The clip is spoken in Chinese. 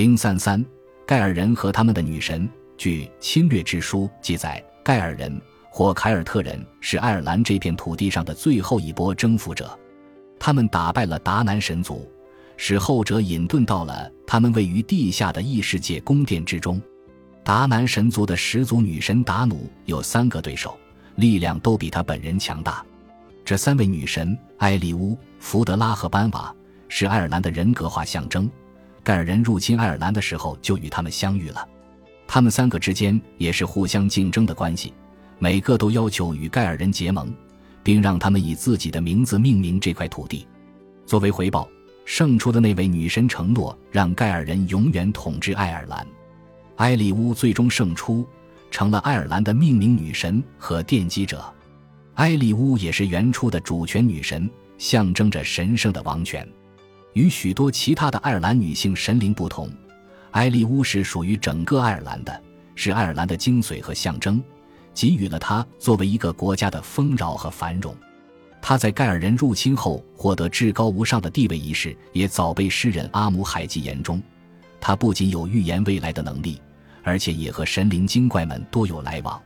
零三三，盖尔人和他们的女神。据《侵略之书》记载，盖尔人或凯尔特人是爱尔兰这片土地上的最后一波征服者，他们打败了达南神族，使后者隐遁到了他们位于地下的异世界宫殿之中。达南神族的始祖女神达努有三个对手，力量都比她本人强大。这三位女神埃利乌、福德拉和班瓦是爱尔兰的人格化象征。盖尔人入侵爱尔兰的时候就与他们相遇了。他们三个之间也是互相竞争的关系，每个都要求与盖尔人结盟，并让他们以自己的名字命名这块土地。作为回报，胜出的那位女神承诺让盖尔人永远统治爱尔兰。埃里乌最终胜出，成了爱尔兰的命名女神和奠基者。埃里乌也是原初的主权女神，象征着神圣的王权。与许多其他的爱尔兰女性神灵不同，埃利乌是属于整个爱尔兰的，是爱尔兰的精髓和象征，给予了她作为一个国家的丰饶和繁荣。她在盖尔人入侵后获得至高无上的地位一事，也早被诗人阿姆海记言中。她不仅有预言未来的能力。而且也和神灵精怪们多有来往。